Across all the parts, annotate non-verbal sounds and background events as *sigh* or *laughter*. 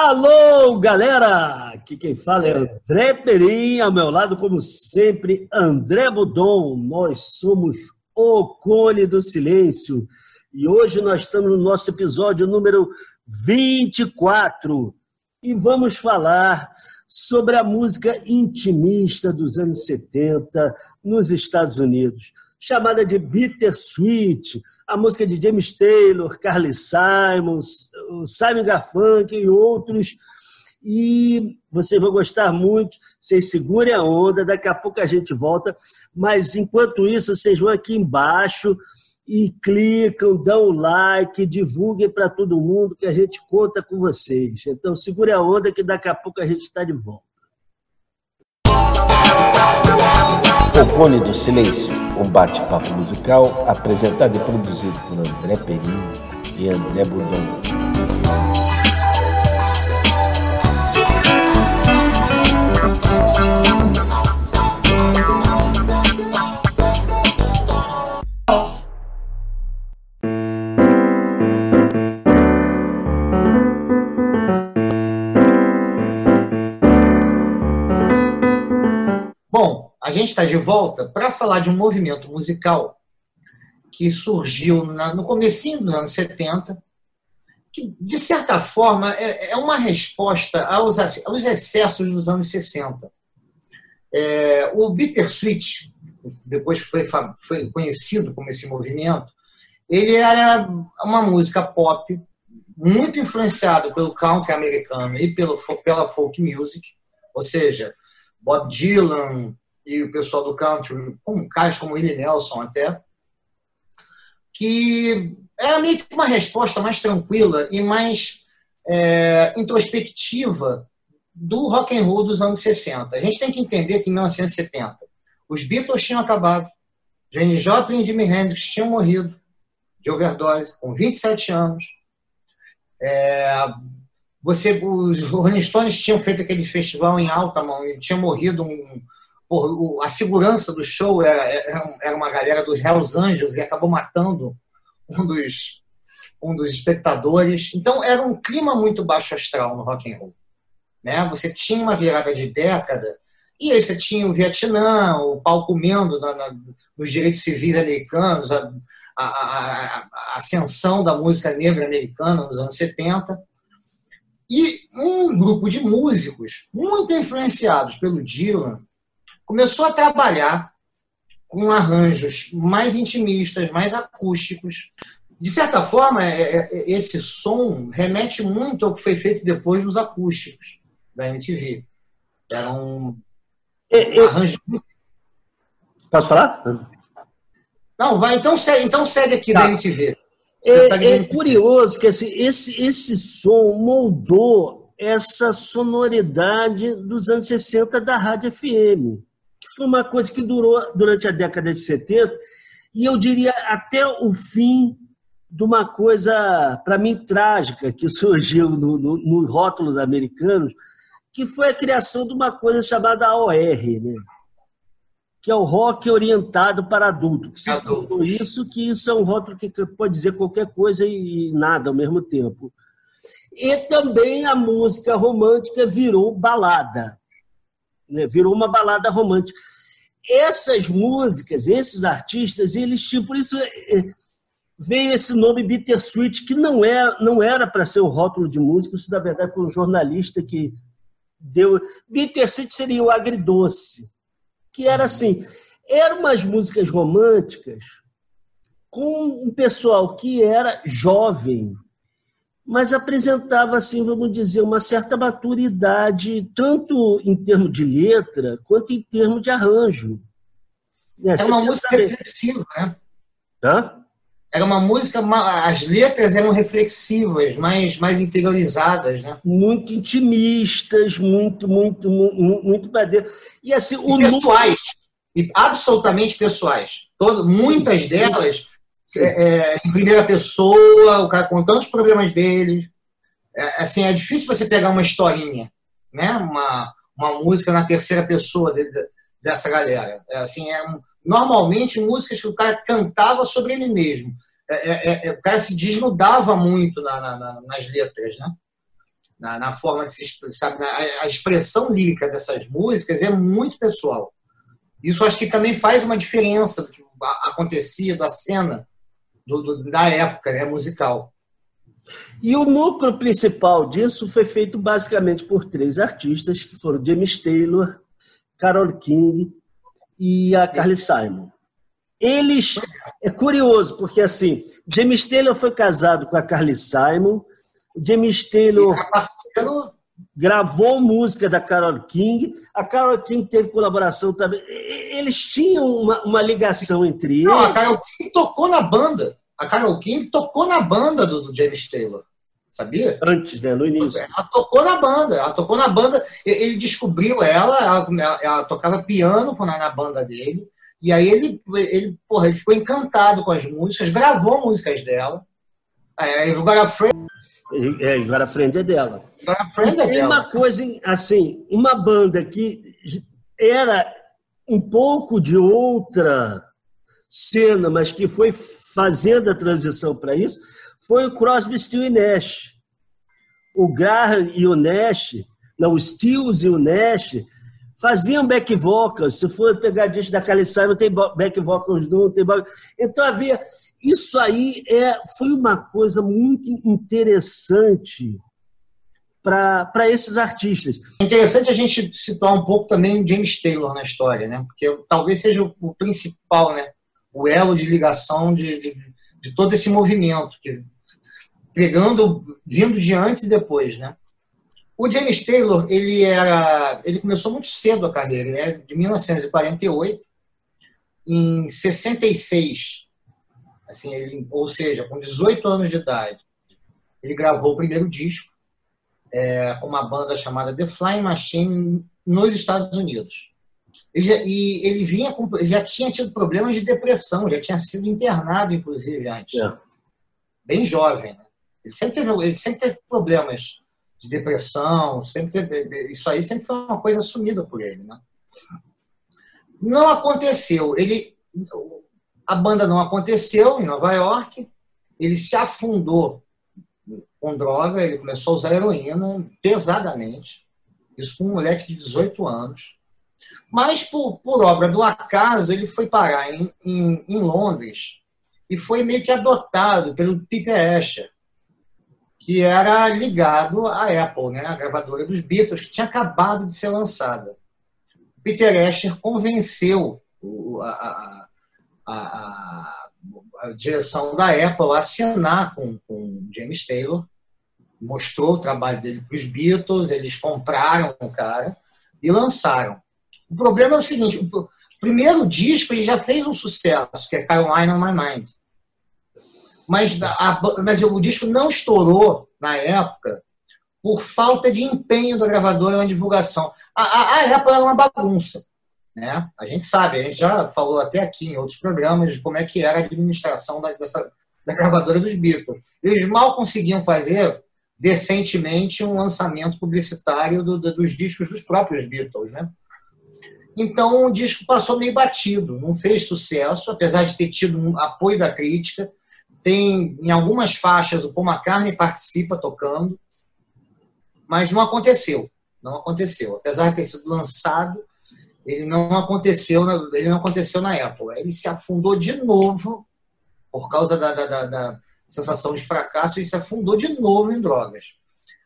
Alô, galera! Aqui quem fala é André Perim, ao meu lado, como sempre, André Budon. Nós somos o Cone do Silêncio e hoje nós estamos no nosso episódio número 24 e vamos falar sobre a música intimista dos anos 70 nos Estados Unidos, chamada de Bittersweet, a música de James Taylor, Carly Simons, Simon Garfunkel e outros. E vocês vão gostar muito. Vocês segurem a onda, daqui a pouco a gente volta. Mas enquanto isso, vocês vão aqui embaixo e clicam, dão like, divulguem para todo mundo que a gente conta com vocês. Então segure a onda que daqui a pouco a gente está de volta. Cone do Silêncio, um bate-papo musical apresentado e produzido por André Perim e André Budon. Gente está de volta para falar de um movimento musical que surgiu na, no comecinho dos anos 70, que, de certa forma, é, é uma resposta aos, aos, excessos dos anos 60. É, o Bittersweet, depois foi, foi conhecido como esse movimento, ele era uma música pop muito influenciado pelo country americano e pelo, pela folk music, ou seja, Bob Dylan, e o pessoal do country, com caras como Willie Nelson até, que era meio que uma resposta mais tranquila e mais é, introspectiva do rock and roll dos anos 60. A gente tem que entender que em 1970 os Beatles tinham acabado, Janis Joplin e Jimi Hendrix tinham morrido de overdose com 27 anos. É, você, os Rolling Stones tinham feito aquele festival em Altamont e tinha morrido um, a segurança do show era, era uma galera dos Hells Angels e acabou matando um dos, um dos espectadores. Então era um clima muito baixo astral no rock and roll. Né? Você tinha uma virada de década e aí você tinha o Vietnã, o pau comendo na, na, nos direitos civis americanos, a, a, a, a, ascensão da música negra americana nos anos 70. E um grupo de músicos muito influenciados pelo Dylan, começou a trabalhar com arranjos mais intimistas, mais acústicos. De certa forma, é, é, esse som remete muito ao que foi feito depois dos acústicos da MTV. Era um é, arranjo. Posso falar? Não, vai, então segue, então segue aqui tá. da MTV. É, é curioso que assim, esse, esse som moldou essa sonoridade dos anos 60 da Rádio FM foi uma coisa que durou durante a década de 70 e eu diria até o fim de uma coisa, para mim, trágica que *laughs* surgiu nos no, no rótulos americanos, que foi a criação de uma coisa chamada AOR, né? que é o rock orientado para adulto. Que se tornou isso, que isso é um rótulo que pode dizer qualquer coisa e nada ao mesmo tempo. E também a música romântica virou balada né? virou uma balada romântica. Essas músicas, esses artistas, eles tinham, por isso é, veio esse nome Bittersweet, que não, é, não era para ser um rótulo de música, isso na verdade foi um jornalista que deu. Bittersweet seria o agridoce, que era assim: eram umas músicas românticas com um pessoal que era jovem, mas apresentava, assim, vamos dizer, uma certa maturidade, tanto em termos de letra, quanto em termos de arranjo. Né? Era uma música saber... reflexiva, né? Hã? Era uma música, as letras eram reflexivas, mais, mais interiorizadas, né? Muito intimistas, muito, muito, muito, muito E assim, e o pessoais, e absolutamente pessoais. Todo, muitas delas é, é, em primeira pessoa, o cara contando os problemas dele. É, assim, é difícil você pegar uma historinha, né? Uma, uma música na terceira pessoa de, de, dessa galera. É, assim, é, normalmente músicas que o cara cantava sobre ele mesmo. É, é, é, o cara se desnudava muito na, na, nas letras, né? na, na forma de se sabe, a, a expressão lírica dessas músicas é muito pessoal. Isso acho que também faz uma diferença do que acontecia da cena do, do, da época né, musical. E o núcleo principal disso foi feito basicamente por três artistas, que foram James Taylor, Carole King e a Carly Simon. Eles, é curioso, porque assim, James Taylor foi casado com a Carly Simon, James Taylor gravou música da Carole King, a Carole King teve colaboração também. Eles tinham uma, uma ligação entre eles. Não, a Carole King tocou na banda. A Carole King tocou na banda do, do James Taylor. Sabia? Antes, né? No início. Ela tocou na banda. Ela tocou na banda. Ele descobriu ela, ela, ela tocava piano na, na banda dele. E aí ele, ele, porra, ele ficou encantado com as músicas, gravou músicas dela. Aí, agora Friend. É, agora Friend é dela. Agora Friend é Tem dela. uma coisa, assim, uma banda que era um pouco de outra cena, mas que foi fazendo a transição para isso, foi o Crosby, Stills e Nash. O Graham e o Nash, não, o Stills e o Nash, faziam back vocals. Se for pegar disco da Kylie Simon, tem back vocals não, tem. Então havia isso aí é foi uma coisa muito interessante para esses artistas. É interessante a gente situar um pouco também James Taylor na história, né? Porque talvez seja o, o principal, né? O elo de ligação de, de, de todo esse movimento que pegando vindo de antes e depois, né? O James Taylor, ele era, ele começou muito cedo a carreira, né? de 1948. Em 66, assim, ele, ou seja, com 18 anos de idade, ele gravou o primeiro disco é, uma banda chamada The Flying Machine nos Estados Unidos. Ele já, e ele vinha com, já tinha tido problemas de depressão, já tinha sido internado, inclusive, antes. É. Bem jovem. Né? Ele, sempre teve, ele sempre teve problemas de depressão, sempre teve, isso aí sempre foi uma coisa assumida por ele, né? Não aconteceu. Ele, a banda não aconteceu em Nova York. Ele se afundou com droga. Ele começou a usar heroína pesadamente. Isso com um moleque de 18 anos. Mas por, por obra do acaso ele foi parar em, em, em Londres e foi meio que adotado pelo Peter Asher, que era ligado à Apple, né, a gravadora dos Beatles, que tinha acabado de ser lançada. Peter Asher convenceu a, a, a, a direção da Apple a assinar com, com James Taylor, mostrou o trabalho dele para os Beatles, eles compraram o cara e lançaram. O problema é o seguinte: o primeiro disco ele já fez um sucesso, que é Caroline on My Mind mas, a, mas o disco não estourou na época por falta de empenho da gravadora na divulgação. A, a, a Apple era uma bagunça. Né? A gente sabe, a gente já falou até aqui em outros programas de como é que era a administração da, dessa, da gravadora dos Beatles. Eles mal conseguiam fazer decentemente um lançamento publicitário do, do, dos discos dos próprios Beatles. Né? Então o disco passou meio batido, não fez sucesso, apesar de ter tido um apoio da crítica. Tem em algumas faixas o Paul McCartney participa tocando, mas não aconteceu. Não aconteceu. Apesar de ter sido lançado, ele não aconteceu, ele não aconteceu na Apple. Ele se afundou de novo por causa da, da, da, da sensação de fracasso e se afundou de novo em drogas.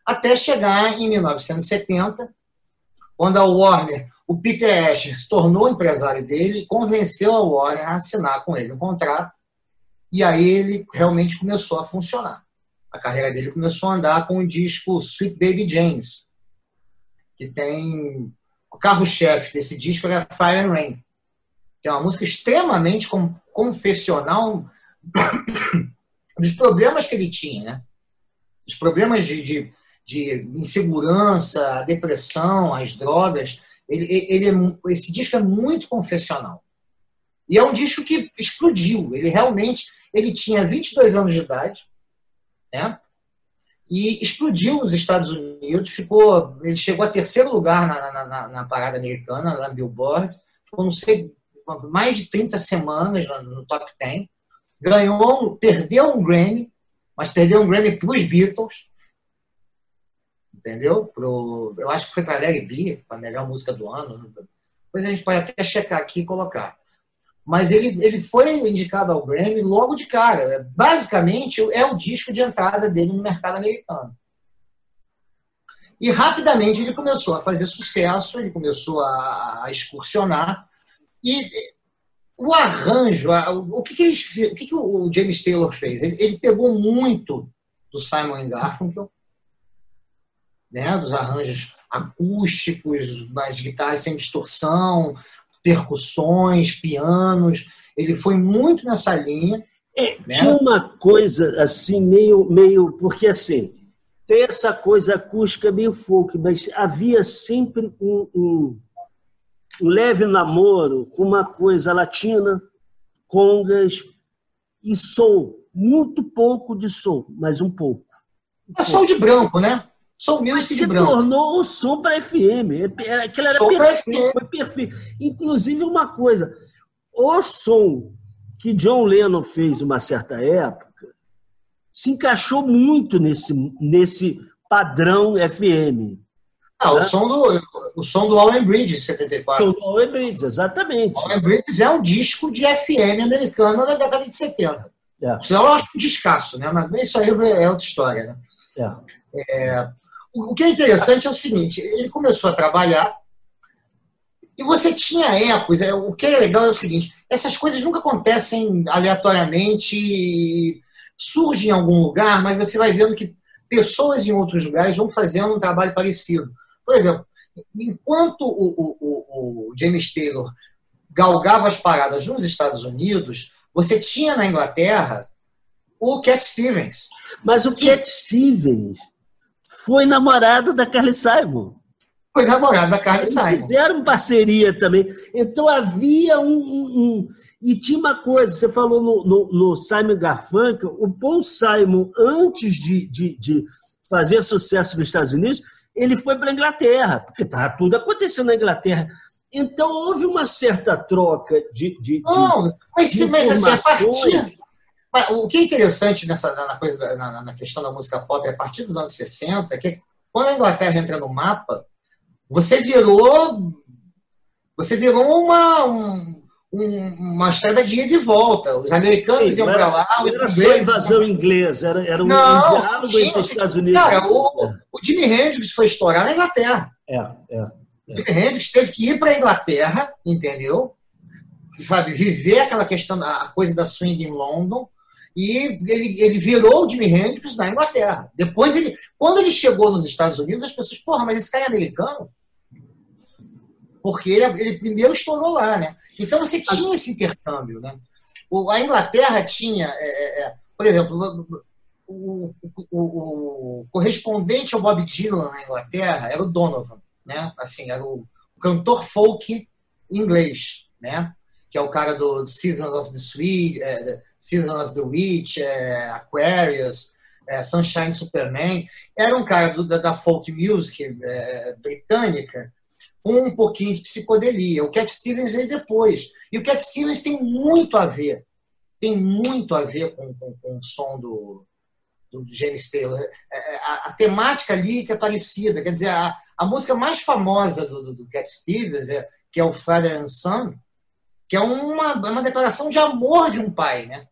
Até chegar em 1970, quando a Warner, o Peter Asher se tornou empresário dele e convenceu a Warner a assinar com ele um contrato e aí ele realmente começou a funcionar. A carreira dele começou a andar com o disco Sweet Baby James, que tem o carro-chefe desse disco é Fire and Rain, que é uma música extremamente confessional *coughs* dos problemas que ele tinha, né? Os problemas de, de, de insegurança, a depressão, as drogas. Ele, ele, é esse disco é muito confessional. E é um disco que explodiu. Ele realmente ele tinha 22 anos de idade, né? E explodiu nos Estados Unidos, ficou, ele chegou a terceiro lugar na, na, na parada americana, na Billboard, ficou, não sei, mais de 30 semanas no, no top 10, ganhou, perdeu um Grammy, mas perdeu um Grammy para os Beatles, entendeu? Pro, eu acho que foi para Larry B, para a melhor música do ano. Depois a gente pode até checar aqui e colocar. Mas ele, ele foi indicado ao Grammy logo de cara. Basicamente, é o disco de entrada dele no mercado americano. E rapidamente ele começou a fazer sucesso, ele começou a, a excursionar. E o arranjo, o que, que, o, que, que o James Taylor fez? Ele, ele pegou muito do Simon Garfunkel, né, dos arranjos acústicos, das guitarras sem distorção, percussões, pianos. Ele foi muito nessa linha. É, né? Tinha uma coisa assim, meio, meio. Porque assim, tem essa coisa acústica meio folk, mas havia sempre um, um, um leve namoro com uma coisa latina, congas e soul. Muito pouco de soul, mas um pouco. Um é soul de branco, né? Music Mas se tornou o som para FM. Aquilo era perfeito, foi perfeito. Inclusive, uma coisa: o som que John Lennon fez uma certa época se encaixou muito nesse, nesse padrão FM. Ah, o, né? som do, o som do Allen Bridge, 74. O som do Allen Bridge, exatamente. Allen Bridge é um disco de FM americano da década de 70. É. Isso eu acho um descasso, né? Mas isso aí é outra história, né? É. É, o que é interessante é o seguinte: ele começou a trabalhar e você tinha ecos. É, o que é legal é o seguinte: essas coisas nunca acontecem aleatoriamente, surgem em algum lugar, mas você vai vendo que pessoas em outros lugares vão fazendo um trabalho parecido. Por exemplo, enquanto o, o, o James Taylor galgava as paradas nos Estados Unidos, você tinha na Inglaterra o Cat Stevens. Mas o Cat Stevens foi namorado da Carly Simon. Foi namorado da Carly Eles Simon. Fizeram parceria também. Então havia um, um, um, E tinha uma coisa, você falou no, no, no Simon Garfunkel, o Paul Simon, antes de, de, de fazer sucesso nos Estados Unidos, ele foi para a Inglaterra, porque estava tudo acontecendo na Inglaterra. Então houve uma certa troca de, de, Não, de, mas, de mas, assim, a partir, o que é interessante nessa, na, coisa, na, na, questão da música pop, a partir dos anos 60, que quando a Inglaterra entra no mapa, você virou você virou uma, um, uma estrada de ida e volta. Os americanos Sim, iam para lá. Não era só invasão inglesa, era, era um, não, diálogo entre os Estados Unidos. Cara, o, o Jimi Hendrix foi estourar na Inglaterra. É, é. é. O Jimi Hendrix teve que ir para a Inglaterra, entendeu? Sabe, viver aquela questão, a coisa da swing em London e ele, ele virou o Jimi Hendrix na Inglaterra. Depois, ele, quando ele chegou nos Estados Unidos, as pessoas, porra, mas esse cara é americano? Porque ele, ele primeiro estourou lá, né? Então você tinha esse intercâmbio, né? O, a Inglaterra tinha, é, é, é por exemplo, o, o, o, correspondente ao Bob Dylan na Inglaterra era o Donovan, né? Assim, era o cantor folk inglês, né? Que é o cara do Season of the Sweet, é, Season of the Witch, é, Aquarius, é, Sunshine Superman. Era um cara do, da, da, folk music é, britânica com um pouquinho de psicodelia. O Cat Stevens veio depois. E o Cat Stevens tem muito a ver, tem muito a ver com, com, com o som do, do James Taylor. É, é, a, a, temática ali é parecida. Quer dizer, a, a música mais famosa do, do, do Cat Stevens, é, que é o Father and Son, que é uma, uma declaração de amor de um pai, né?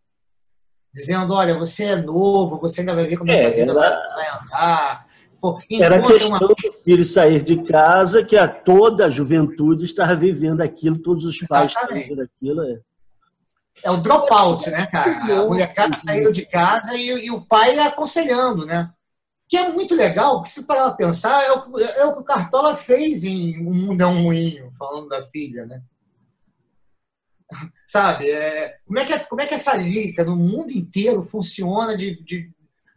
dizendo: olha, você é novo, você ainda vai ver como é, a vida vai, vai andar. Pô, era a questão uma... do filho sair de casa, que a toda a juventude estava vivendo aquilo, todos os pais estavam vivendo aquilo. É. é o dropout, né, cara? A molecada saindo de casa e, e, o pai aconselhando, né? Que é muito legal, porque se parar para pensar, é o, é o que o Cartola fez em Um Mundo é um Moinho, falando da filha, né? Sabe? É, como, é que, é, como é que essa lírica no mundo inteiro funciona de, de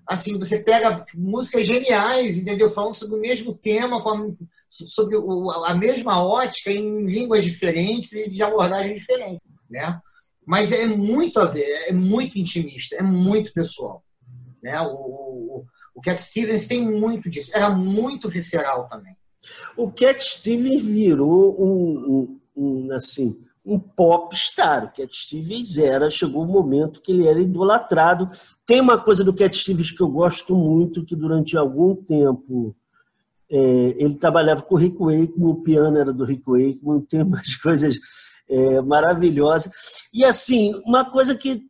assim, você pega músicas geniais, entendeu? Falando sobre o mesmo tema, a, sobre o, a mesma ótica em línguas diferentes e de abordagem diferente, né? Mas é muito a ver, é muito intimista, é muito pessoal, né? O, o, o Cat Stevens tem muito disso, era muito visceral também. O Cat Stevens virou um, um, um assim, um popstar. O Cat Stevens era, chegou o um momento que ele era idolatrado. Tem uma coisa do Cat Stevens que eu gosto muito, que durante algum tempo é, ele trabalhava com o Rick Wakeman, o piano era do Rick Wakeman, tem umas *laughs* coisas é, maravilhosas. E assim, uma coisa que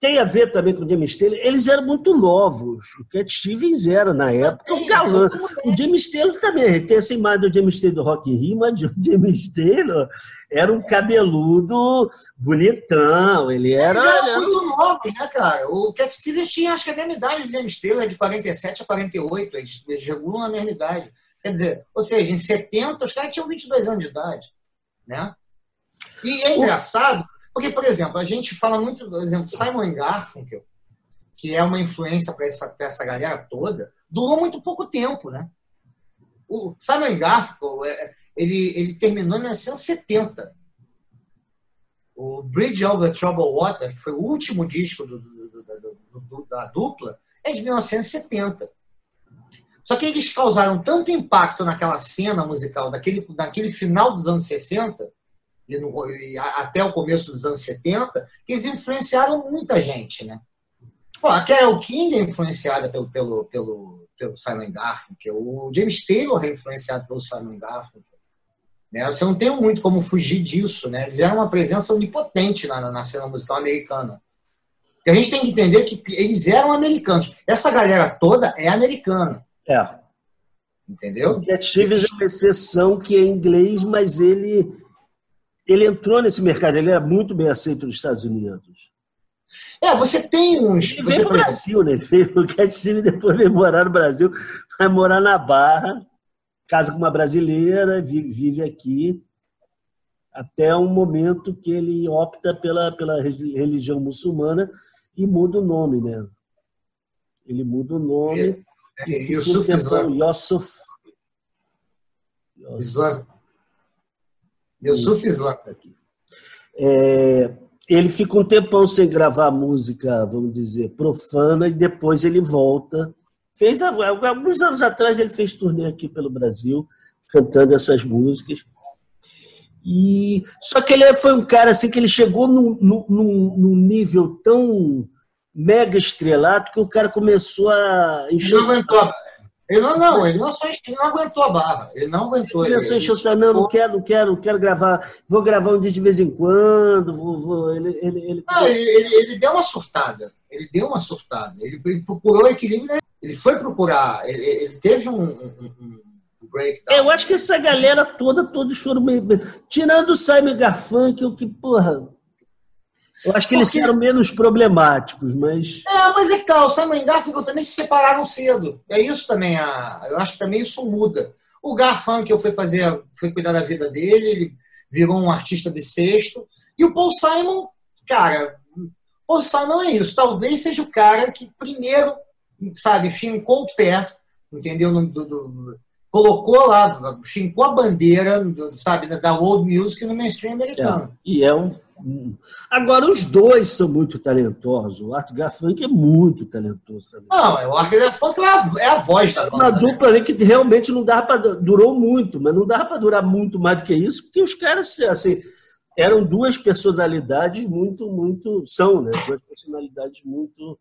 tem a ver também com o James Taylor, eles eram muito novos. O Cat Stevens era, na época, um galã. O James Taylor também, tem essa imagem do James Taylor do Rock in Rio, mas o James Taylor era um cabeludo bonitão, ele era... Eles eram muito novos, né, cara? O Cat Stevens tinha, acho que a mesma idade do James Taylor, é de 47 a 48, eles, eles regulam a mesma idade. Quer dizer, ou seja, em 70, os caras tinham 22 anos de idade, né? E é engraçado porque, por exemplo, a gente fala muito, por exemplo, Simon Garfunkel, que é uma influência para essa, essa galera toda, durou muito pouco tempo, né? O Simon Garfunkel, é, ele, ele terminou em 1970. O Bridge Over Troubled Water, que foi o último disco do, do, do, da dupla, é de 1970. Só que eles causaram tanto impacto naquela cena musical, daquele, daquele final dos anos 60, e, no, e até o começo dos anos 70, que eles influenciaram muita gente, né? Pô, a Carol King é influenciada pelo, pelo, pelo, pelo Simon Garfunkel, o James Taylor é influenciado pelo Simon Garfunkel. Né? Você não tem muito como fugir disso, né? Eles eram uma presença onipotente na, na cena musical americana. E a gente tem que entender que eles eram americanos. Essa galera toda é americana. É. Entendeu? O Cat Stevens é uma exceção que é inglês, mas ele ele entrou nesse mercado, ele era muito bem aceito nos Estados Unidos. É, você tem uns. Ele veio o Brasil, né? Veio o Cat Stevens depois veio morar no Brasil, vai morar na Barra, casa com uma brasileira, vive aqui, até um momento que ele opta pela, pela religião muçulmana e muda o nome, né? Ele muda o nome. É, é, e Yusuf Islam. Yusuf. Islam. Yusuf Islam. É, ele fica um tempão sem gravar música, vamos dizer, profana, e depois ele volta. Fez alguns anos atrás ele fez turnê aqui pelo Brasil, cantando essas músicas. E só que ele foi um cara assim que ele chegou num, num, num nível tão mega estrelado que o cara começou a encher. Não ele não, não, ele não, ele não aguentou a barra. Ele não aguentou. Ele, ele, ele, não, não quero, não quero, não quero gravar. Vou gravar um dia de vez em quando. Vou, vou. Ele, ele, ele... Não, ele, ele, ele, deu uma surtada. Ele deu uma surtada. Ele, ele procurou equilíbrio. Né? Ele foi procurar. Ele, ele teve um, um, um breakdown. Eu acho que essa galera toda, todos foram meio. Tirando o Simon Garfunkel, que, porra eu acho que eles Porque... eram menos problemáticos, mas. É, mas é que tá, o Simon e Garfunkel também se separaram cedo. É isso também, a... eu acho que também isso muda. O Garfunkel foi fazer, foi cuidar da vida dele, ele virou um artista bissexto. E o Paul Simon, cara, Paul Simon é isso. Talvez seja o cara que primeiro, sabe, fincou o pé, entendeu? No, do, do, colocou lá, fincou a bandeira, sabe, da old music no mainstream americano. É, e é um Agora, os dois são muito talentosos. O Art Garfunkel é muito talentoso também. Não, o Art Garfunkel é a, é a voz da banda. Uma né? dupla ali que realmente não dava para... Durou muito, mas não dava para durar muito mais do que isso, porque os caras, assim, eram duas personalidades muito, muito... São, né? Duas personalidades muito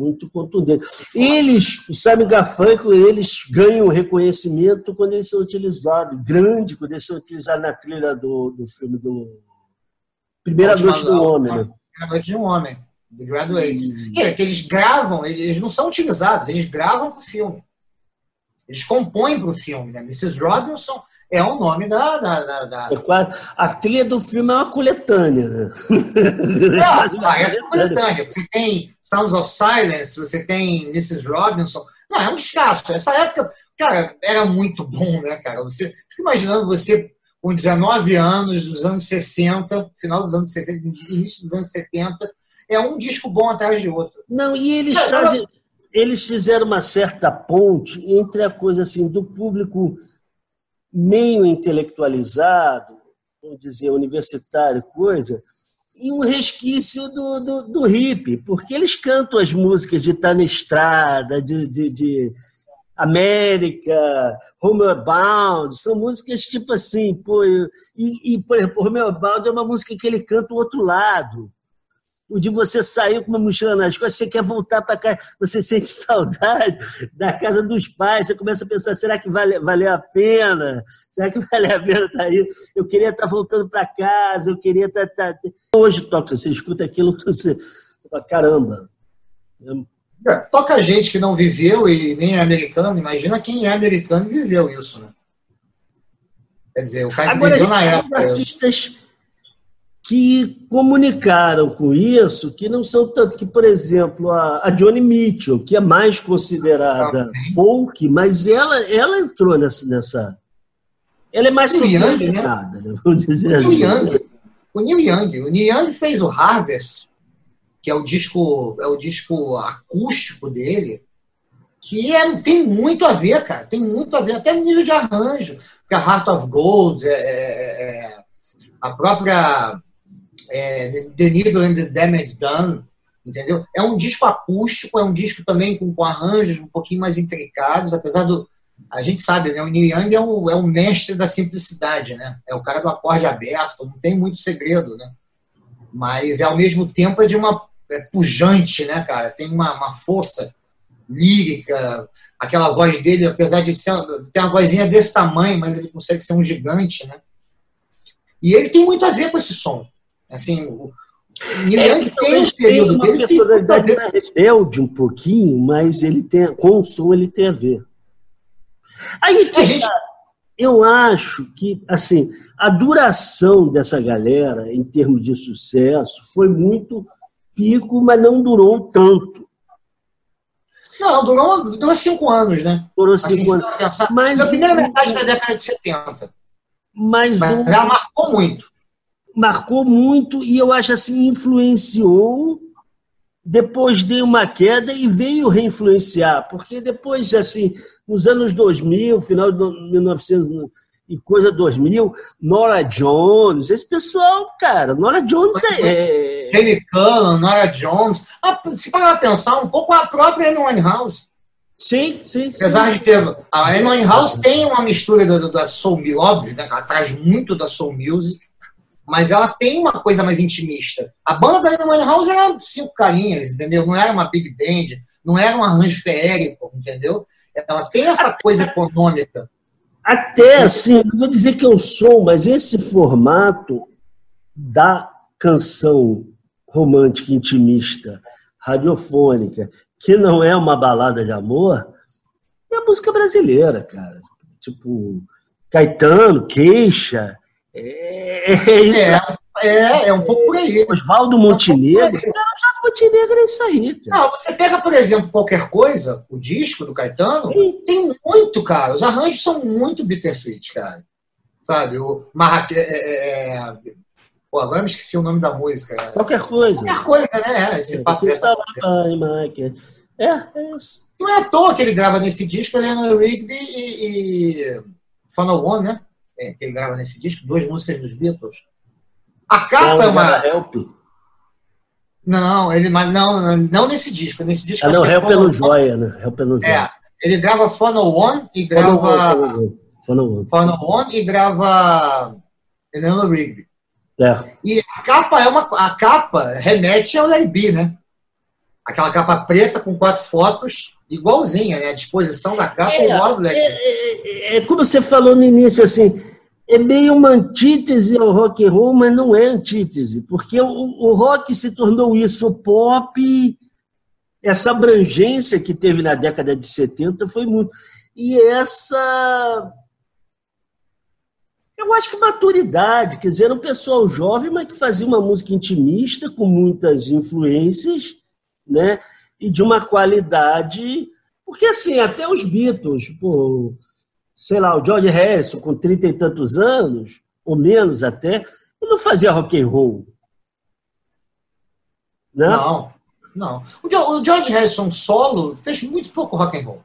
muito contundentes. Eles, o Simon Garfunkel, eles ganham reconhecimento quando eles são utilizados, grande quando eles são utilizados na trilha do, do filme do Primeira Noite do Homem, né? Primeira Noite de um Homem, The Graduates. Hum. Que, é, que eles gravam, eles não são utilizados, eles gravam para o filme. Eles compõem para o filme. Né? Mrs. Robinson é o nome da. da, da, da... É a trilha do filme é uma coletânea, né? *laughs* Não, parece uma coletânea. Você tem Sounds of Silence, você tem Mrs. Robinson. Não, é um descasso. Essa época, cara, era muito bom, né, cara? Você fica imaginando você com 19 anos, dos anos 60, final dos anos 60, início dos anos 70, é um disco bom atrás de outro. Não, e eles fazem, eles fizeram uma certa ponte entre a coisa assim do público meio intelectualizado, vamos dizer, universitário, coisa, e um resquício do, do, do hip, porque eles cantam as músicas de estar na estrada, de, de, de América, Homeward Bound, são músicas tipo assim, pô, e, e por exemplo, Homeward Bound é uma música que ele canta o outro lado. O de você sair com uma mochila nas costas, você quer voltar para casa, você *laughs* sente saudade da casa dos pais, você começa a pensar, será que vale, valeu a pena? Será que *laughs* vale a pena estar tá aí? Eu queria estar tá voltando para casa, eu queria estar... Tá. Hoje toca, você escuta aquilo, *laughs* você fala, caramba. É, toca gente que não viveu e nem é americano, imagina quem é americano e viveu isso, né? Quer dizer, o cara que Agora, viveu na época... artistas que comunicaram com isso, que não são tanto que, por exemplo, a, a Johnny Mitchell, que é mais considerada folk, mas ela, ela entrou nessa, nessa. Ela é mais sofisticada, né? vamos dizer o assim. Neil Young, o Neil Young. O Neil Young fez o Harvest, que é o disco, é o disco acústico dele, que é, tem muito a ver, cara. Tem muito a ver, até no nível de arranjo. Porque a Heart of Gold, é, é, é a própria é, The Needle and the Damage Done, entendeu? É um disco acústico, é um disco também com, com arranjos um pouquinho mais intricados, apesar do. A gente sabe, né? O Neil Young é o, é o mestre da simplicidade, né? É o cara do acorde aberto, não tem muito segredo, né? Mas, ao mesmo tempo, é de uma. É pujante, né, cara? Tem uma, uma força lírica, aquela voz dele, apesar de ser, ter uma vozinha desse tamanho, mas ele consegue ser um gigante, né? E ele tem muito a ver com esse som. Assim, o Neil é, Young tem um período uma dele personalidade mais rebelde um pouquinho, mas ele tem, com o som ele tem a ver. Aí a gente... eu acho que assim a duração dessa galera em termos de sucesso foi muito pico, mas não durou tanto. Não, durou, durou cinco anos, né? Durou assim, cinco anos. Pensar, mas na primeira metade da década de 70. Mas, mas um... ela marcou muito marcou muito e eu acho assim, influenciou, depois deu uma queda e veio reinfluenciar, porque depois, assim, nos anos 2000, final de 1900 e coisa 2000, Nora Jones, esse pessoal, cara, Nora Jones é... Jamie Cullen, Nora Jones, ah, se parar pensar um pouco, a própria Amy House. Sim, sim. Apesar sim. de ter. A Amy House tem uma mistura da, da Soul Music, óbvio, né? Ela traz muito da Soul Music, mas ela tem uma coisa mais intimista. A banda da Amy House era cinco carinhas, entendeu? Não era uma big band, não era um arranjo feérico, entendeu? Ela tem essa coisa econômica. Até assim, não vou dizer que eu sou, mas esse formato da canção romântica intimista, radiofônica, que não é uma balada de amor, é a música brasileira, cara. Tipo, Caetano, Queixa, é, é isso. É, é, é, um pouco por aí. Oswaldo Montenegro. Oswaldo Montenegro é isso aí. Cara. Não, você pega, por exemplo, qualquer coisa, o disco do Caetano, Sim. tem muito, cara. Os arranjos são muito bittersweet, cara. Sabe? O Marraque... É, é, é, Pô, agora me esqueci o nome da música. Qualquer coisa. Qualquer coisa, né? Esse papo você está lá, Mike. É, é isso. Não é à toa que ele grava nesse disco, Eleanor Rigby e, e Funnel One, né? É, que ele grava nesse disco, duas músicas dos Beatles. A capa é, uma. Help. Não, ele, mas não, não nesse disco. Nesse disco ah, não, Help pelo é Joia, né? Help pelo é Joia. É, ele grava Funnel One e grava. Funnel One. Funnel One e grava Eleanor Rigby. É. E a capa é uma. A capa remete ao Larry B, né? Aquela capa preta com quatro fotos igualzinha, né? A disposição da capa é, igual do Larry é, é, é, como você falou no início, assim, é meio uma antítese ao rock and roll, mas não é antítese, porque o, o rock se tornou isso, o pop, essa abrangência que teve na década de 70 foi muito. E essa. Eu acho que maturidade, quer dizer, era um pessoal jovem, mas que fazia uma música intimista, com muitas influências, né? E de uma qualidade. Porque, assim, até os Beatles, pô, sei lá, o George Harrison, com trinta e tantos anos, ou menos até, ele não fazia rock and roll. Né? Não, não. O George Harrison solo fez muito pouco rock and roll.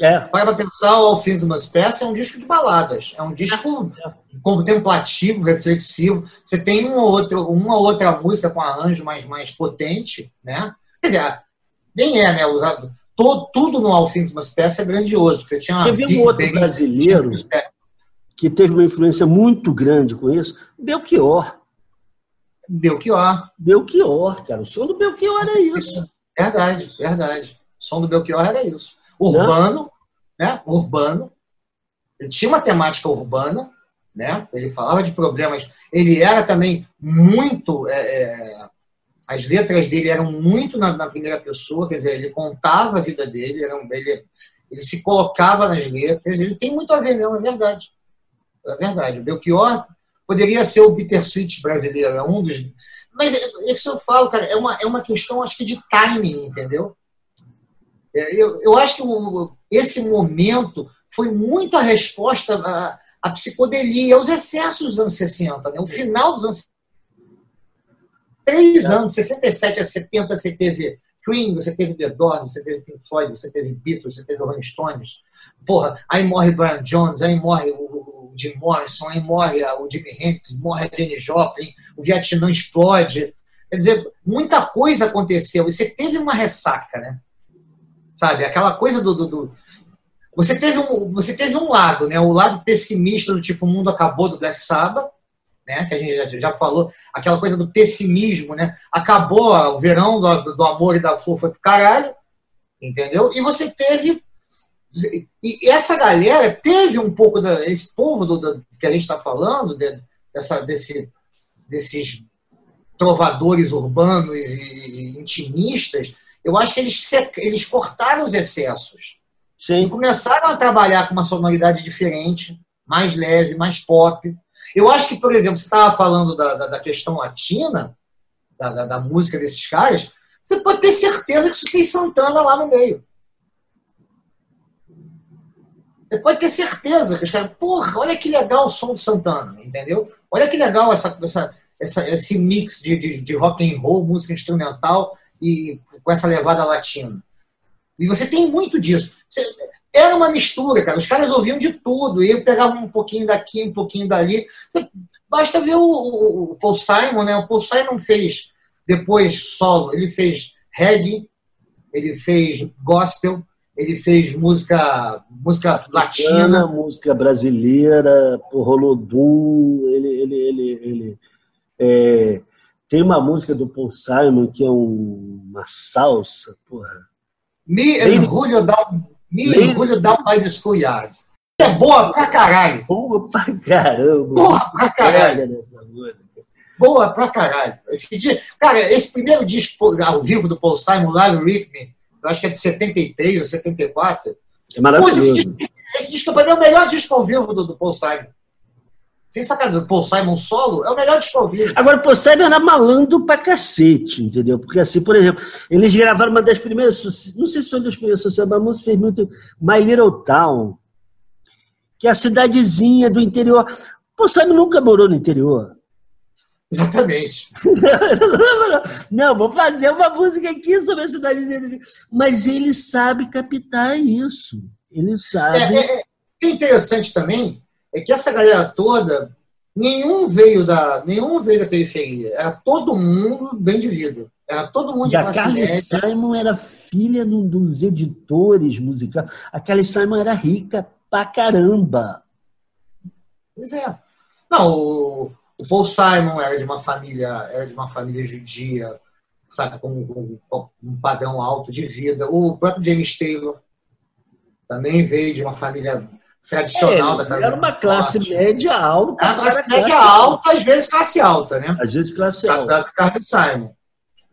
É. Para pensar, o All Things Must Pass é um disco de baladas. É um disco é. contemplativo, reflexivo. Você tem uma outra, uma outra música com arranjo mais, mais potente, né? Dizer, nem é, né? Usado, todo, tudo no Alfins Must Pass é grandioso. Você tinha teve um outro brasileiro que teve uma influência muito grande com isso, Belchior. Belchior. Belchior, cara. O som do Belchior era isso. Verdade, verdade. O som do Belchior era isso. Urbano, né? Urbano. Ele tinha uma temática urbana, né? Ele falava de problemas. Ele era também muito. É, é, as letras dele eram muito na, na, primeira pessoa, quer dizer, ele contava a vida dele, era um, ele, ele se colocava nas letras. Ele tem muito a ver mesmo, é verdade. É verdade. O Belchior poderia ser o Bittersweet brasileiro, é um dos. Mas é, é isso eu falo, cara, é uma, é uma questão, acho que, de timing, entendeu? É, eu, eu acho que o, esse momento foi muito a resposta à, à psicodelia, aos excessos dos anos 60, né? o final dos anos Três anos, 67 a 70, você teve Queen, você teve The Doors, você teve Pink Floyd, você teve Beatles, você teve Rolling Stones. Porra, aí morre Brian Jones, aí morre o Jim Morrison, aí morre o Jimi Hendrix, morre a Jenny Joplin, o Vietnã explode. Quer dizer, muita coisa aconteceu e você teve uma ressaca, né? Sabe, aquela coisa do, do, do... Você teve, um, você teve um lado, né? O lado pessimista do tipo, o mundo acabou do Black Sabbath, né? Que a gente já, já falou, aquela coisa do pessimismo, né? Acabou o verão do, do amor e da flor foi pro caralho, entendeu? E você teve e essa galera teve um pouco da esse povo do, do que a gente está falando de, dessa desse desses trovadores urbanos e, e intimistas eu acho que eles eles cortaram os excessos Sim. e começaram a trabalhar com uma sonoridade diferente mais leve mais pop eu acho que, por exemplo, você estava falando da, da, da, questão latina, da, da, da, música desses caras, você pode ter certeza que isso tem Santana lá no meio. Você pode ter certeza que os caras, porra, olha que legal o som de Santana, entendeu? Olha que legal essa, essa, essa esse mix de, de, de rock and roll, música instrumental e com essa levada latina. E você tem muito disso. Você, era uma mistura, cara. Os caras ouviam de tudo. E eu pegava um pouquinho daqui, um pouquinho dali. Você, basta ver o, o, o, Paul Simon, né? O Paul Simon fez depois solo. Ele fez reggae, ele fez gospel, ele fez música, música latina. Música brasileira, Rolodum. Ele, ele, ele, ele é, tem uma música do Paul Simon que é um, uma salsa, porra. Me ele... Julio dá me orgulho da Pai dos Cunhados. É boa pra caralho. Boa pra caramba. Boa pra caralho. Boa pra caralho. Esse dia, cara, esse primeiro disco ao vivo do Paul Simon, Live Rhythm, eu acho que é de 73 ou 74. É maravilhoso. Pô, esse, disco, esse disco pra mim é o melhor disco ao vivo do, do Paul Simon. Sem sacanagem, Paul Simon solo é o melhor disco ao vivo. Agora, o Paul Simon era malandro pra cacete, entendeu? Porque, assim, por exemplo, eles gravaram uma das primeiras, não sei se foi das primeiras sucessos, mas a música fez muito My Little Town, que é a cidadezinha do interior. O Paul Simon nunca morou no interior. Exatamente. *laughs* não, vou fazer uma música aqui sobre a cidadezinha. Mas ele sabe captar isso. Ele sabe. É, é, é interessante também é que essa galera toda, nenhum veio da, nenhum veio da periferia. Era todo mundo bem de vida. Era todo mundo de e a Carly Simon era filha do, dos editores musicais. A Carly Simon era rica pra caramba. Pois é. Não, o, o Paul Simon era de uma família, era de uma família judia, sabe, com, com, com um padrão alto de vida. O próprio James Taylor também veio de uma família tradicional é, da Era uma classe Norte. média alta. Era uma classe média alta, às vezes classe alta, né? Às vezes classe alta. Da Carmen Simon.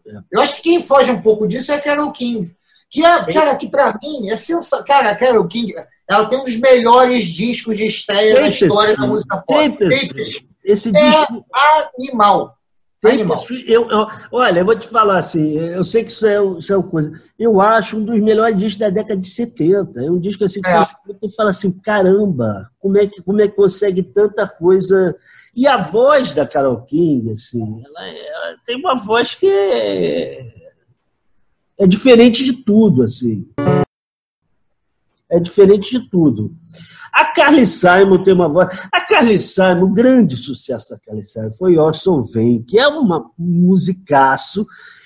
É. Eu acho que quem foge um pouco disso é a Carol King. Que, é, cara, que pra mim é sensacional. Cara, a Carol King, ela tem um dos melhores discos de estreia na história da música pop. Esse é disco... animal. Eu, eu, olha, eu vou te falar assim, eu sei que isso é, isso é uma coisa. Eu acho um dos melhores discos da década de 70. É um disco assim que é. você escuta e fala assim, caramba, como é, que, como é que consegue tanta coisa. E a voz da Carol King, assim, ela, ela tem uma voz que é, é diferente de tudo, assim. É diferente de tudo. A Carly Simon tem uma voz. A Carly Simon, o grande sucesso da Carly Simon foi Orson Vem, que é uma musicaço,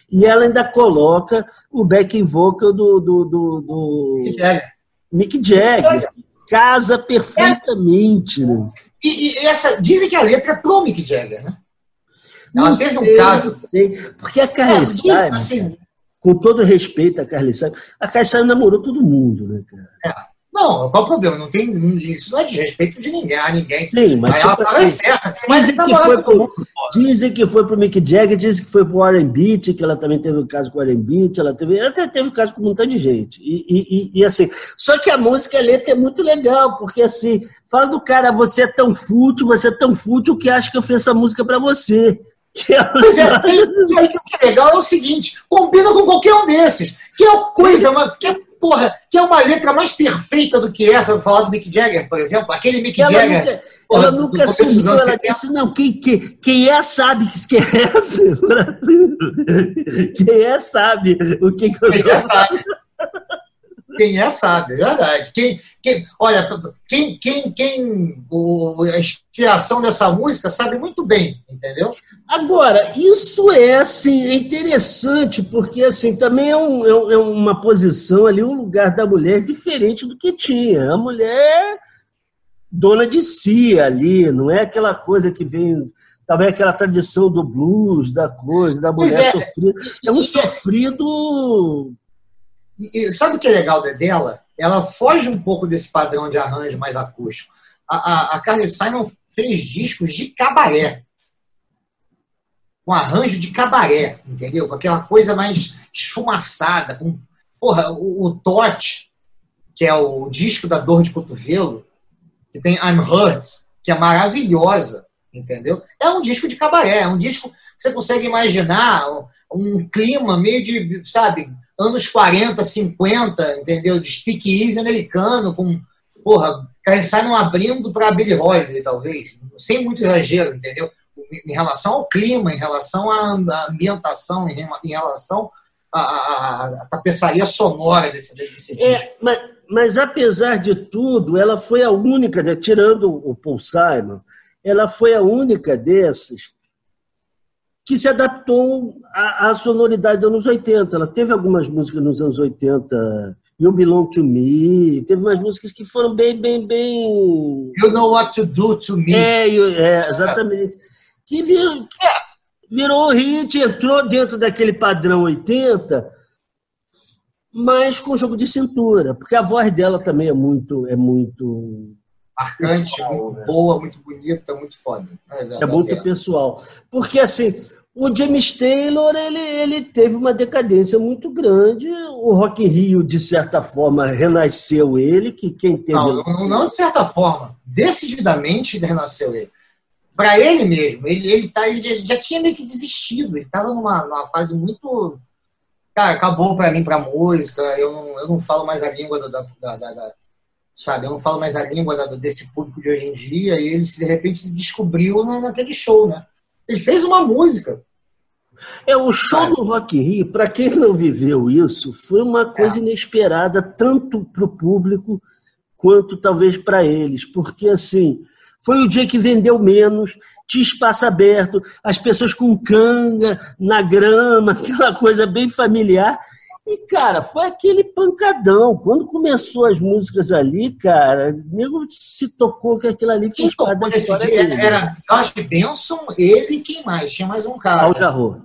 e ela ainda coloca o backing vocal do, do, do, do Mick Jagger. Mick Jagger. Casa perfeitamente, né? E, e, essa, dizem que a letra é pro Mick Jagger, né? Ela não teve sei, um caso. Porque a Carly é, Simon, assim, com todo respeito a Carly Simon, a Carly Simon namorou todo mundo, né, cara? É. Não, qual o problema? Não tem, isso não é de respeito de ninguém, a ninguém. Sim, mas tipo, assim, certa. Dizem, que foi pro, dizem que foi pro Mick Jagger, dizem que foi pro Warren Beat, que ela também teve um caso com o Warren Beat, ela teve, ela teve um caso com muita de gente. E, e, e, assim, só que a música, a letra é muito legal, porque assim, fala do cara, você é tão fútil, você é tão fútil que acha que eu fiz essa música para você. É, pois é, e o que é legal é o seguinte, combina com qualquer um desses, que é coisa, uma, que é porra, que é uma letra mais perfeita do que essa, falar do Mick Jagger, por exemplo, aquele Mick ela Jagger. Nunca, porra, ela nunca assumiu, ela disse, não, quem, quem, quem é sabe que esquece. *laughs* quem é sabe o que, que eu Quem é sabe. Quem é sabe, é verdade. Quem, quem, olha, quem, quem, quem o, a inspiração dessa música sabe muito bem, entendeu? Agora, isso é assim, é interessante, porque assim, também é, é, um, é, uma posição ali, um lugar da mulher diferente do que tinha. A mulher dona de si ali, não é aquela coisa que vem talvez aquela tradição do blues, da coisa, da mulher é. sofrida. É um sofrido e, sabe o que é legal dela? Ela foge um pouco desse padrão de arranjo mais acústico. A, a, a Carly Simon fez discos de cabaré. Com arranjo de cabaré, entendeu? Com aquela coisa mais esfumaçada. Com, porra, o, o Tote, que é o disco da dor de cotovelo, que tem I'm Hurt, que é maravilhosa, entendeu? É um disco de cabaré, é um disco que você consegue imaginar um, clima meio de, sabe, anos 40, 50, entendeu? De speakeasy americano, com, porra, num abrindo para Billy Holiday, talvez, sem muito exagero, entendeu? Em relação ao clima, em relação à ambientação, em relação à, à, à tapeçaria sonora desse, desse é, Mas, mas, apesar de tudo, ela foi a única, né, tirando o Paul Simon, ela foi a única dessas que se adaptou à, à, sonoridade dos anos 80. Ela teve algumas músicas nos anos 80, You Belong to Me, teve umas músicas que foram bem, bem, bem. You Know What to Do to Me. É, é exatamente. Que virou, virou hit, entrou dentro daquele padrão 80, mas com jogo de cintura, porque a voz dela também é muito. É muito marcante, pessoal, muito né? boa, muito bonita, muito foda. É, é muito pessoal. Porque, assim, o James Taylor ele, ele teve uma decadência muito grande. O Rock in Rio, de certa forma, renasceu ele, que quem teve. Não, não, não de certa forma. Decididamente renasceu ele. Para ele mesmo, ele, ele, tá, ele já, já, tinha meio que desistido. Ele estava numa, numa fase muito. Cara, acabou para mim para música. Eu não, eu não falo mais a língua da, da, da, da sabe? Eu não falo mais a língua da, desse público de hoje em dia. E ele, de repente, se descobriu naquele show, né? Ele fez uma música. É, o show do Rock Rio, para quem não viveu isso, foi uma coisa é. inesperada, tanto para o público quanto talvez para eles. Porque, assim, foi o dia que vendeu menos, tinha espaço aberto, as pessoas com canga na grama, *laughs* aquela coisa bem familiar. E, cara, foi aquele pancadão. Quando começou as músicas ali, cara, o nego se tocou que aquilo ali fez parte da história dia dele. Era Josh Benson, ele e quem mais? Tinha mais um cara. Al Jarro.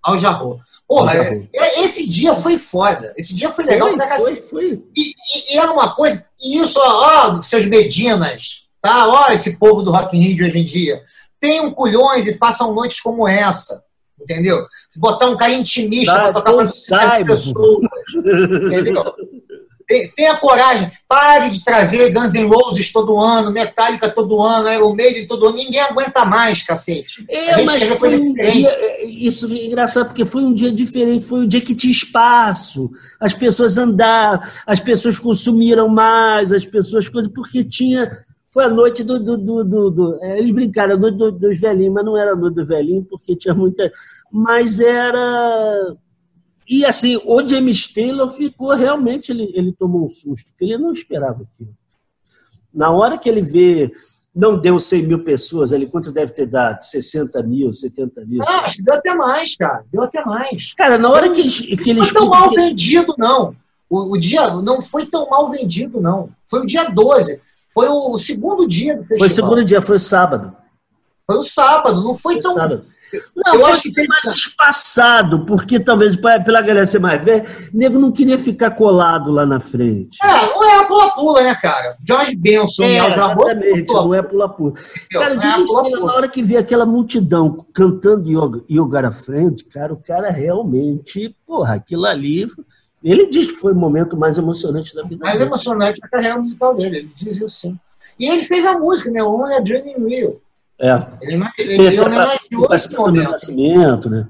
Al Jarro. Porra, Jarro. É, esse dia foi foda. Esse dia foi legal foi, pra cacete. Foi, foi. E, e, e, era uma coisa... E isso, ó, ó, seus Medinas, tá? Ó, esse povo do Rock in Rio de hoje em dia. Tenham culhões e façam noites como essa entendeu? Se botar um cara intimista para tocar para pessoas, entendeu? Tenha coragem, pare de trazer Guns N' Roses todo ano, Metallica todo ano, Iron Maiden todo ano, ninguém aguenta mais, cacete. É, mas foi um dia, é, isso é engraçado, porque foi um dia diferente, foi um dia que tinha espaço, as pessoas andaram, as pessoas consumiram mais, as pessoas coisas, porque tinha foi a noite do. do, do, do, do é, eles brincaram, a noite do, dos velhinhos, mas não era a noite do velhinho, porque tinha muita. Mas era. E assim, o James Taylor ficou realmente, ele, ele tomou um susto, porque ele não esperava aquilo. Na hora que ele vê, não deu 100 mil pessoas ali, quanto deve ter dado? 60 mil, 70 mil? Ah, acho que deu até mais, cara. Deu até mais. Cara, na hora que eles. Que eles não foi tão mal vendido, não. O, o, dia não foi tão mal vendido, não. Foi o dia 12. Foi o segundo dia do festival. Foi o segundo dia, foi o sábado. Foi o sábado, não foi, foi tão. Sábado. Não, eu acho que tem mais espaçado, porque talvez pela galera ser mais velha, o nego não queria ficar colado lá na frente. É, não é a pula-pula, né, cara? George Benson é, exatamente, não é pula-pula. Cara, é pula -pula. na hora que vê aquela multidão cantando Yoga, Yoga Friend, cara, o cara realmente, porra, aquilo ali. Ele diz que foi o momento mais emocionante da vida mais dele. Mais emocionante da carreira musical dele, ele diz isso sim. E ele fez a música, né? Only a Dreaming Real. É. Ele, ele, ele homenageou esse momento. Nascimento, né?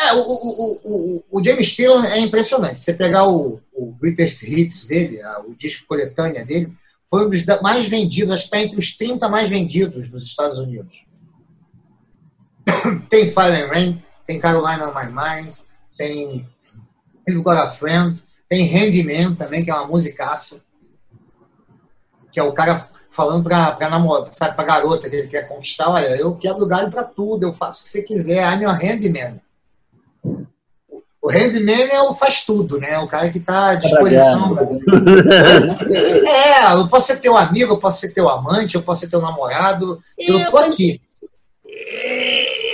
É, o, o, o, o, James Taylor é impressionante. Você pegar o, o Greatest Hits dele, o disco coletânea dele, foi um dos mais vendidos, acho que está entre os 30 mais vendidos dos Estados Unidos. *coughs* tem Fire and Rain, tem Caroline on My Mind, tem You've Got a Friend, tem Handyman também, que é uma musicaça, que é o cara falando para pra namorada, sabe, pra garota que ele quer conquistar, olha, eu quero galho para tudo, eu faço o que você quiser, I'm your handyman. O handyman é o faz tudo, né? O cara que está à disposição. *laughs* é, eu posso ser teu amigo, eu posso ser teu amante, eu posso ser teu namorado, eu tô aqui.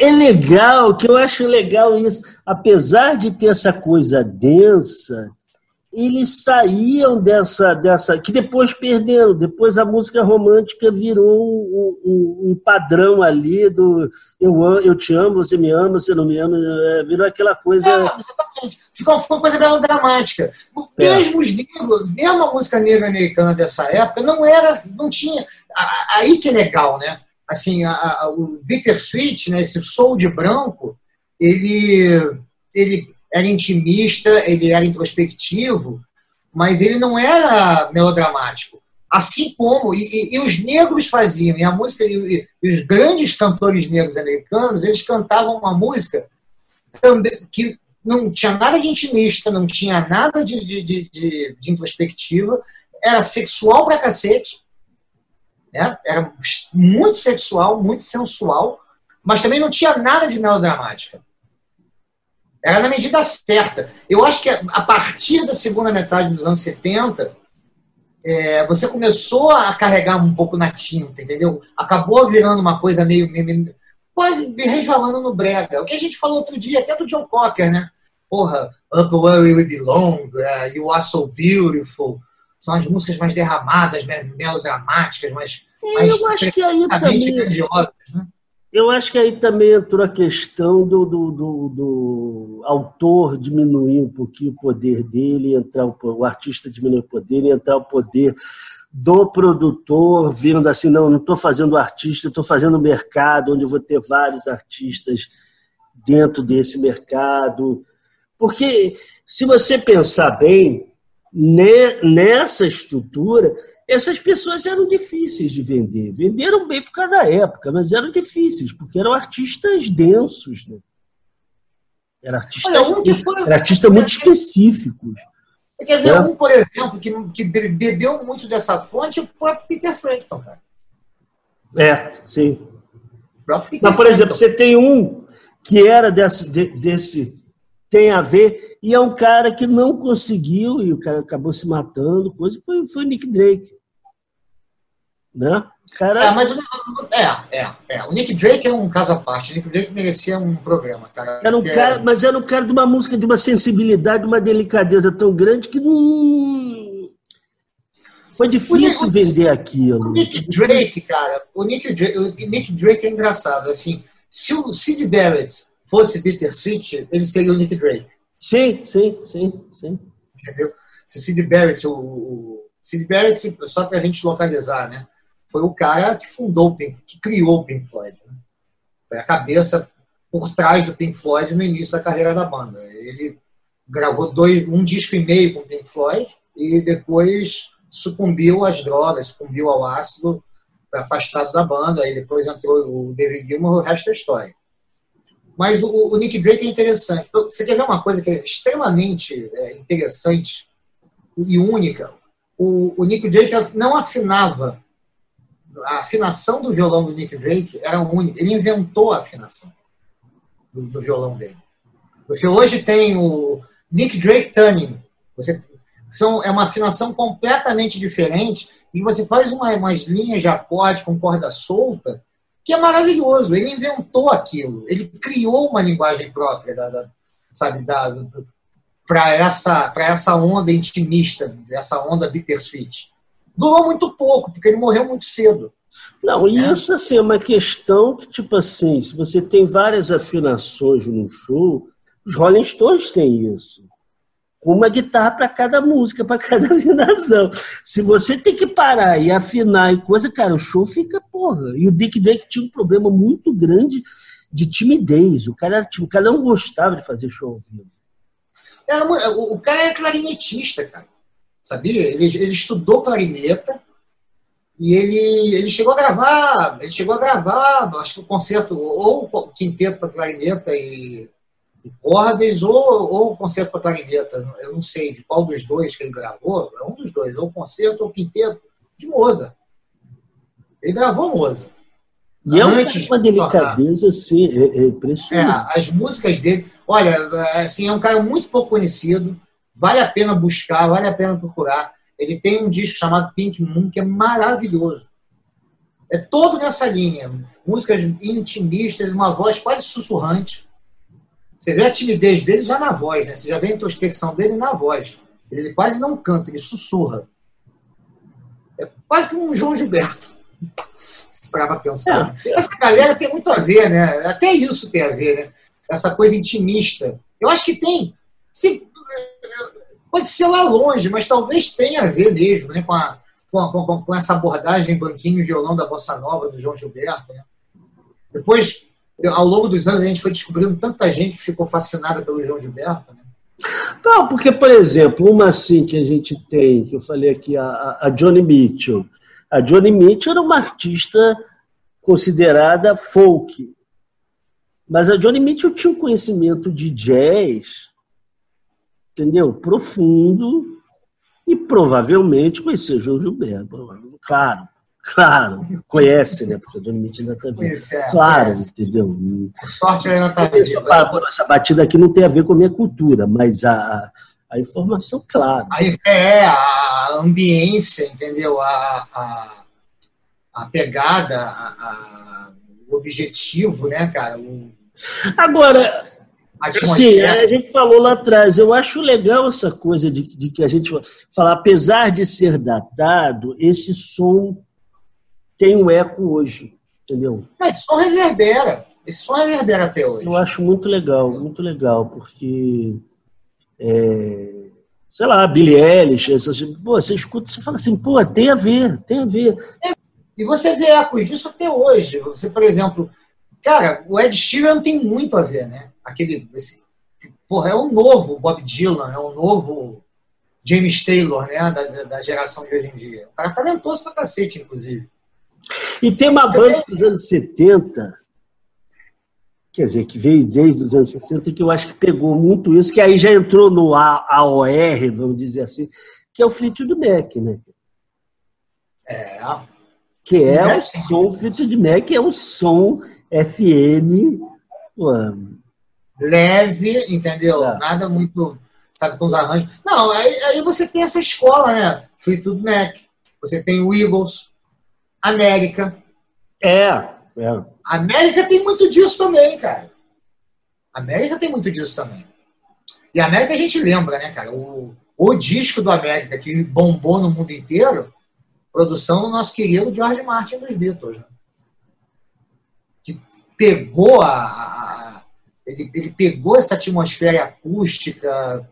É legal, que eu acho legal isso, apesar de ter essa coisa densa, eles saíam dessa, dessa. que depois perderam. Depois a música romântica virou um, um, um padrão ali do eu, eu te amo, você me ama, você não me ama. É, virou aquela coisa. É, exatamente. Ficou, ficou uma coisa melodramática. É. Mesmo os negros, mesmo a música negra americana dessa época, não era. não tinha. Aí que é legal, né? Assim, a, a, o Bittersweet, né, esse soul de branco, ele. ele era intimista, ele era introspectivo, mas ele não era melodramático. Assim como, e, e, e os negros faziam, e a música, e, e, os grandes cantores negros americanos, eles cantavam uma música também, que não tinha nada de intimista, não tinha nada de, de, de, de, de introspectiva, era sexual pra cacete, né? era muito sexual, muito sensual, mas também não tinha nada de melodramática. Era na medida certa. Eu acho que a partir da segunda metade dos anos 70, é, você começou a carregar um pouco na tinta, entendeu? Acabou virando uma coisa meio, meio, meio quase resvalando no brega. O que a gente falou outro dia, até do John Cocker, né? Porra, Up Where We Belong, uh, You Are So Beautiful. São as músicas mais derramadas, melodramáticas, mais, é, mais eu acho que aí também... grandiosas, né? Eu acho que aí também entrou a questão do, do, do, do autor diminuir um pouquinho o poder dele, entrar o, o artista diminuir o poder entrar o poder do produtor, vendo assim, não, não estou fazendo artista, estou fazendo mercado, onde eu vou ter vários artistas dentro desse mercado. Porque, se você pensar bem, nessa estrutura, essas pessoas eram difíceis de vender. Venderam bem por causa da época, mas eram difíceis, porque eram artistas densos. Né? Era artista, Olha, foi... era artista muito específicos. Você quer ver é? um, por exemplo, que, que bebeu muito dessa fonte? O próprio Peter Frampton, cara. É, sim. Mas, por exemplo, você tem um que era desse, desse tem a ver, e é um cara que não conseguiu, e o cara acabou se matando, coisa, foi, foi o Nick Drake. Né? Cara... É, mas é, é, é. O Nick Drake é um caso à parte. O Nick Drake merecia um programa, cara. Era um cara, é... Mas era um cara de uma música de uma sensibilidade, de uma delicadeza tão grande que não. Foi difícil vender aquilo. O Nick Drake, cara, o Nick Drake, o Nick Drake é engraçado. Assim, se o Sid Barrett fosse Peter Switch, ele seria o Nick Drake. Sim, sim, sim, sim. Entendeu? Se Sid Barrett, o, o Sid Barrett, só para a gente localizar, né? foi o cara que fundou o Pink, que criou o Pink Floyd. Né? Foi a cabeça por trás do Pink Floyd no início da carreira da banda. Ele gravou dois, um disco e meio com o Pink Floyd e depois sucumbiu às drogas, sucumbiu ao ácido, afastado da banda. Aí depois entrou o David Gilmour, o resto é história. Mas o, o, Nick Drake é interessante. Você quer ver uma coisa que é extremamente é, interessante e única? O, o Nick Drake não afinava a afinação do violão do Nick Drake era única. Ele inventou a afinação do, do, violão dele. Você hoje tem o Nick Drake Tuning. Você, são, é uma afinação completamente diferente e você faz uma, umas linhas de acorde com corda solta que é maravilhoso. Ele inventou aquilo, ele criou uma linguagem própria, da, da sabe, da, para essa, essa onda intimista, essa onda bittersweet. Durou muito pouco, porque ele morreu muito cedo. Não, e é. isso assim, é uma questão que, tipo assim, se você tem várias afinações no show, os Rolling Stones têm isso. Uma guitarra para cada música, para cada *laughs* afinação. Se você tem que parar e afinar e coisa, cara, o show fica porra. E o Dick Drake tinha um problema muito grande de timidez. O cara, o cara não gostava de fazer show ao vivo. Era, o cara é clarinetista, cara. Sabia? Ele, ele estudou clarineta e ele, ele chegou a gravar, ele chegou a gravar, acho que o concerto, ou o quinteto para clarineta e cordas, ou, ou o concerto para clarineta. Eu não sei de qual dos dois que ele gravou, é um dos dois, ou o concerto ou o quinteto de Moza. Ele gravou Moza. E é uma delicadeza assim, é, é impressionante. É, as músicas dele, olha, assim, é um cara muito pouco conhecido, vale a pena buscar, vale a pena procurar. Ele tem um disco chamado Pink Moon que é maravilhoso. É todo nessa linha, músicas intimistas, uma voz quase sussurrante. Você vê a timidez dele já na voz, né? Você já vê a introspecção dele na voz. Ele quase não canta, ele sussurra. É quase como um João Gilberto *laughs* para pensar. É. Essa galera tem muito a ver, né? Até isso tem a ver, né? Essa coisa intimista. Eu acho que tem. Se, pode ser lá longe, mas talvez tenha a ver mesmo né? com, a, com, com, com essa abordagem banquinho e violão da Bossa Nova, do João Gilberto. Né? Depois, ao longo dos anos, a gente foi descobrindo tanta gente que ficou fascinada pelo João Gilberto. Né? Não, porque, por exemplo, uma assim que a gente tem, que eu falei aqui, a, a Johnny Mitchell. A Johnny Mitchell era uma artista considerada folk. Mas a Johnny Mitchell tinha um conhecimento de jazz, entendeu? Profundo e provavelmente conhecia João Gilberto. Claro, claro, conhece, né? Porque a Mitchell ainda está vivo. É, claro, conhece. entendeu? Por sorte ainda vivo. Essa batida aqui não tem a ver com a minha cultura, mas a, a informação, claro. É, a ambiência, entendeu? A, a, a pegada, a, a, o objetivo, né, cara? O, Agora, sim, a gente falou lá atrás, eu acho legal essa coisa de, de que a gente fala, apesar de ser datado, esse som tem um eco hoje, entendeu? Esse som reverbera, esse som reverbera até hoje. Eu acho muito legal, muito legal, porque é, sei lá, Billy Eilish, essas, pô, você escuta e fala assim, pô, tem a ver, tem a ver. E você vê ecos disso até hoje. Você, por exemplo, cara, o Ed Sheeran tem muito a ver, né? Aquele, esse, porra, é um novo Bob Dylan, é um novo James Taylor, né? Da, da geração de hoje em dia. O cara é talentoso pra cacete, inclusive. E tem uma banda dos anos 70 quer dizer, que veio desde os anos 60, que eu acho que pegou muito isso, que aí já entrou no AOR, vamos dizer assim, que é o Fleetwood Mac, né? É. Que é o som, o Fleetwood Mac é o som FM. Leve, entendeu? É. Nada muito, sabe, com os arranjos. Não, aí, aí você tem essa escola, né? Fleetwood Mac, você tem o Eagles, América. É, é. América tem muito disso também, cara. América tem muito disso também. E a América a gente lembra, né, cara? O, o disco do América que bombou no mundo inteiro, produção do nosso querido George Martin dos Beatles. Né? Que pegou a. a ele, ele pegou essa atmosfera acústica.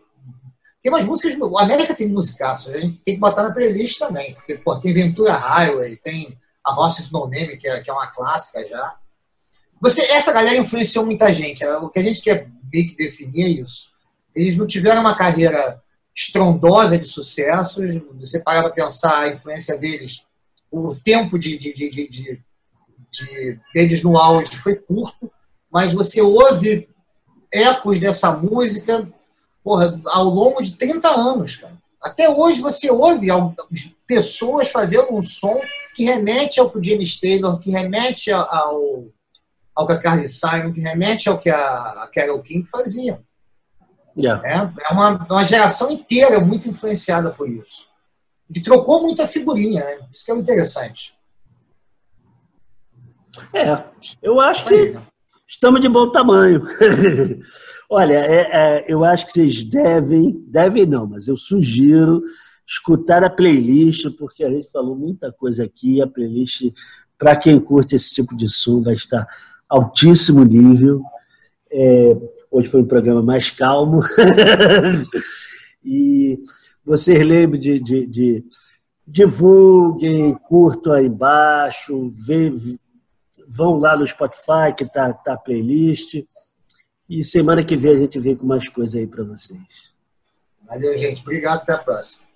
Tem umas músicas. O América tem musicaço, a gente tem que botar na playlist também. Porque pô, tem Ventura Highway, tem a Horses No Name, que é, que é uma clássica já. Você, essa galera influenciou muita gente. O que a gente quer meio que definir é isso. Eles não tiveram uma carreira estrondosa de sucessos. Você parar para pensar a influência deles, o tempo de, de, de, de, de deles no auge foi curto, mas você ouve ecos dessa música porra, ao longo de 30 anos, cara. Até hoje você ouve pessoas fazendo um som que remete ao que o James Taylor, que remete ao, ao que a Carly Simon, que remete ao que a, Carol King faziam. Yeah. É, é uma, uma geração inteira muito influenciada por isso. E que trocou muita figurinha, né? Isso que é interessante. É, eu acho que estamos de bom tamanho. *laughs* Olha, é, é, eu acho que vocês devem, devem não, mas eu sugiro escutar a playlist, porque a gente falou muita coisa aqui. A playlist, para quem curte esse tipo de som, vai estar altíssimo nível. É, hoje foi um programa mais calmo. *laughs* e vocês lembrem de, de, de divulguem, curtam aí embaixo, vê, vão lá no Spotify que tá, tá a playlist. E semana que vem a gente vem com mais coisa aí para vocês. Valeu, gente. Obrigado. Até a próxima.